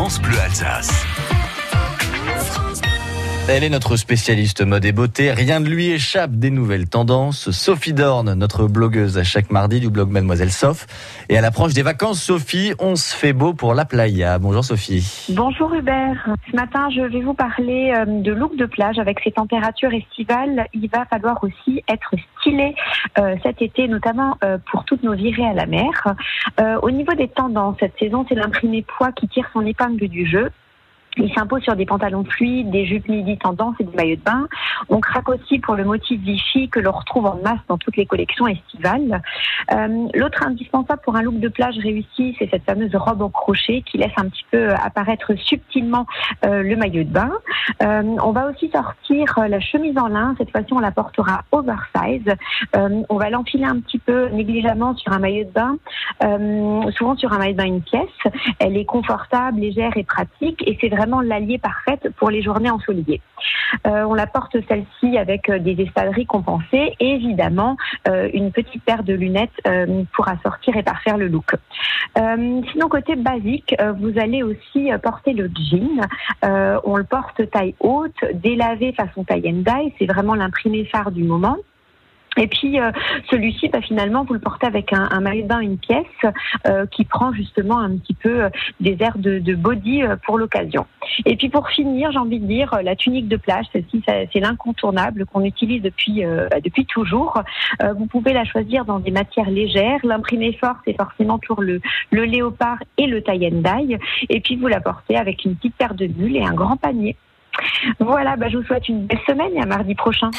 France Bleu Alsace. Elle est notre spécialiste mode et beauté. Rien ne lui échappe des nouvelles tendances. Sophie Dorn, notre blogueuse à chaque mardi du blog Mademoiselle Sof. Et à l'approche des vacances, Sophie, on se fait beau pour la playa. Bonjour Sophie. Bonjour Hubert. Ce matin, je vais vous parler euh, de look de plage avec ces températures estivales. Il va falloir aussi être stylé euh, cet été, notamment euh, pour toutes nos virées à la mer. au niveau des tendances, cette saison, c'est l'imprimé poids qui tire son épingle du jeu. Il s'impose sur des pantalons fluides, des jupes midi tendance et des maillots de bain. On craque aussi pour le motif Vichy que l'on retrouve en masse dans toutes les collections estivales. Euh, L'autre indispensable pour un look de plage réussi, c'est cette fameuse robe au crochet qui laisse un petit peu apparaître subtilement euh, le maillot de bain. Euh, on va aussi sortir la chemise en lin. Cette fois-ci, on la portera oversize. Euh, on va l'enfiler un petit peu négligemment sur un maillot de bain, euh, souvent sur un maillot de bain une pièce. Elle est confortable, légère et pratique et c'est vraiment l'allié parfaite pour les journées ensoleillées. Euh, on la porte celle-ci avec euh, des espadrilles compensées et évidemment euh, une petite paire de lunettes pour assortir et parfaire le look. sinon côté basique, vous allez aussi porter le jean. on le porte haute, délavé façon taille and die. C'est vraiment l'imprimé phare du moment. Et puis euh, celui-ci, bah, finalement, vous le portez avec un, un maillot de bain, une pièce euh, qui prend justement un petit peu euh, des airs de, de body pour l'occasion. Et puis pour finir, j'ai envie de dire la tunique de plage, celle-ci, c'est l'incontournable qu'on utilise depuis bah, depuis toujours. vous pouvez la choisir dans des matières légères. L'imprimé fort, c'est forcément toujours le, le léopard et le tie and dye. Et puis vous la portez avec une petite paire de bulles et un grand panier. Voilà, bah, je vous souhaite une belle semaine et à mardi prochain.